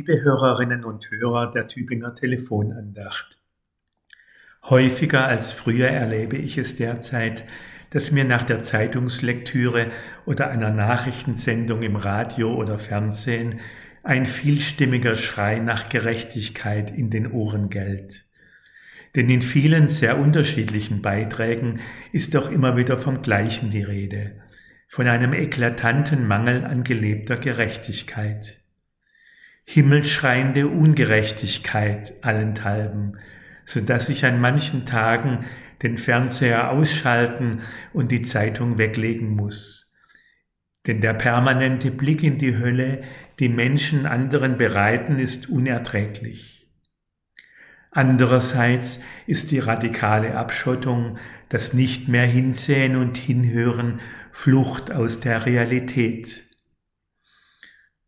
Liebe Hörerinnen und Hörer der Tübinger Telefonandacht. Häufiger als früher erlebe ich es derzeit, dass mir nach der Zeitungslektüre oder einer Nachrichtensendung im Radio oder Fernsehen ein vielstimmiger Schrei nach Gerechtigkeit in den Ohren gellt. Denn in vielen sehr unterschiedlichen Beiträgen ist doch immer wieder vom Gleichen die Rede, von einem eklatanten Mangel an gelebter Gerechtigkeit. Himmelschreiende Ungerechtigkeit allenthalben, so dass ich an manchen Tagen den Fernseher ausschalten und die Zeitung weglegen muss. Denn der permanente Blick in die Hölle, die Menschen anderen bereiten, ist unerträglich. Andererseits ist die radikale Abschottung, das nicht mehr hinsehen und hinhören, Flucht aus der Realität.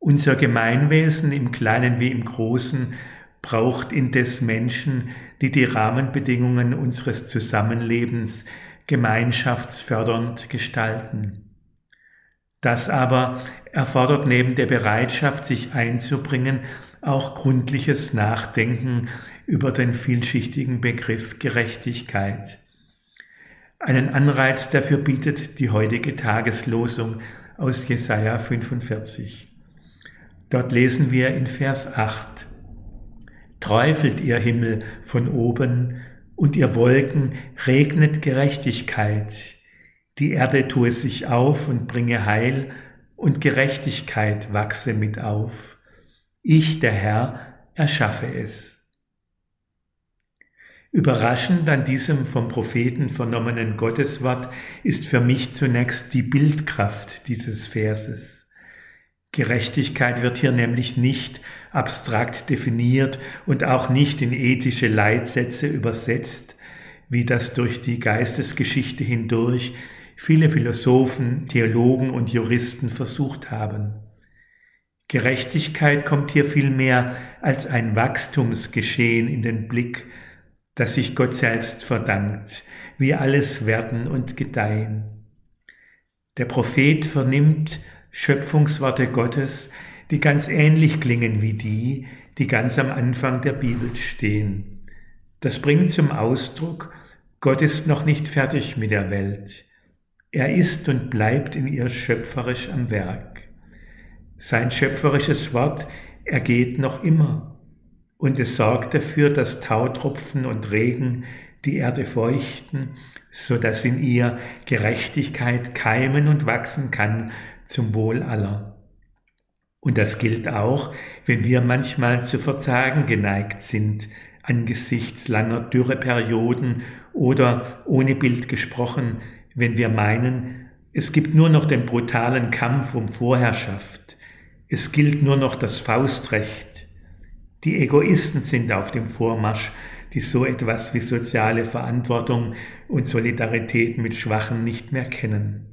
Unser Gemeinwesen im Kleinen wie im Großen braucht indes Menschen, die die Rahmenbedingungen unseres Zusammenlebens gemeinschaftsfördernd gestalten. Das aber erfordert neben der Bereitschaft, sich einzubringen, auch gründliches Nachdenken über den vielschichtigen Begriff Gerechtigkeit. Einen Anreiz dafür bietet die heutige Tageslosung aus Jesaja 45. Dort lesen wir in Vers 8 träufelt ihr Himmel von oben und ihr Wolken regnet Gerechtigkeit. Die Erde tue sich auf und bringe Heil und Gerechtigkeit wachse mit auf. Ich, der Herr, erschaffe es. Überraschend an diesem vom Propheten vernommenen Gotteswort ist für mich zunächst die Bildkraft dieses Verses. Gerechtigkeit wird hier nämlich nicht abstrakt definiert und auch nicht in ethische Leitsätze übersetzt, wie das durch die Geistesgeschichte hindurch viele Philosophen, Theologen und Juristen versucht haben. Gerechtigkeit kommt hier vielmehr als ein Wachstumsgeschehen in den Blick, das sich Gott selbst verdankt, wie alles werden und gedeihen. Der Prophet vernimmt Schöpfungsworte Gottes, die ganz ähnlich klingen wie die, die ganz am Anfang der Bibel stehen. Das bringt zum Ausdruck, Gott ist noch nicht fertig mit der Welt. Er ist und bleibt in ihr schöpferisch am Werk. Sein schöpferisches Wort ergeht noch immer und es sorgt dafür, dass Tautropfen und Regen die Erde feuchten, so dass in ihr Gerechtigkeit keimen und wachsen kann zum Wohl aller. Und das gilt auch, wenn wir manchmal zu Verzagen geneigt sind, angesichts langer Dürreperioden oder ohne Bild gesprochen, wenn wir meinen, es gibt nur noch den brutalen Kampf um Vorherrschaft, es gilt nur noch das Faustrecht. Die Egoisten sind auf dem Vormarsch, die so etwas wie soziale Verantwortung und Solidarität mit Schwachen nicht mehr kennen.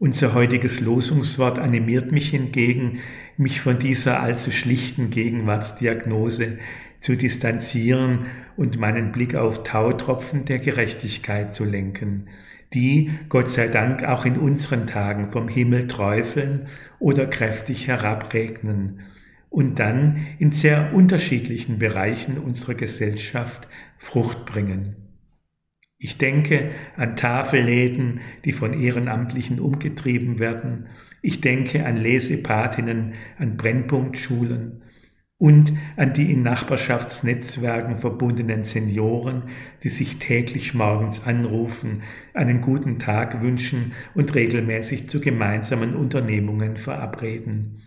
Unser heutiges Losungswort animiert mich hingegen, mich von dieser allzu schlichten Gegenwartsdiagnose zu distanzieren und meinen Blick auf Tautropfen der Gerechtigkeit zu lenken, die, Gott sei Dank, auch in unseren Tagen vom Himmel träufeln oder kräftig herabregnen und dann in sehr unterschiedlichen Bereichen unserer Gesellschaft Frucht bringen. Ich denke an Tafelläden, die von Ehrenamtlichen umgetrieben werden. Ich denke an Lesepatinnen, an Brennpunktschulen und an die in Nachbarschaftsnetzwerken verbundenen Senioren, die sich täglich morgens anrufen, einen guten Tag wünschen und regelmäßig zu gemeinsamen Unternehmungen verabreden.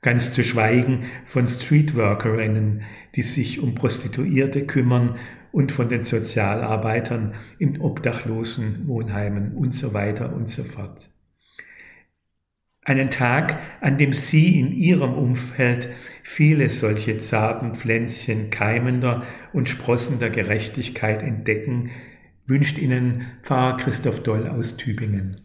Ganz zu schweigen von Streetworkerinnen, die sich um Prostituierte kümmern und von den Sozialarbeitern in obdachlosen Wohnheimen und so weiter und so fort. Einen Tag, an dem Sie in Ihrem Umfeld viele solche zarten Pflänzchen keimender und sprossender Gerechtigkeit entdecken, wünscht Ihnen Pfarrer Christoph Doll aus Tübingen.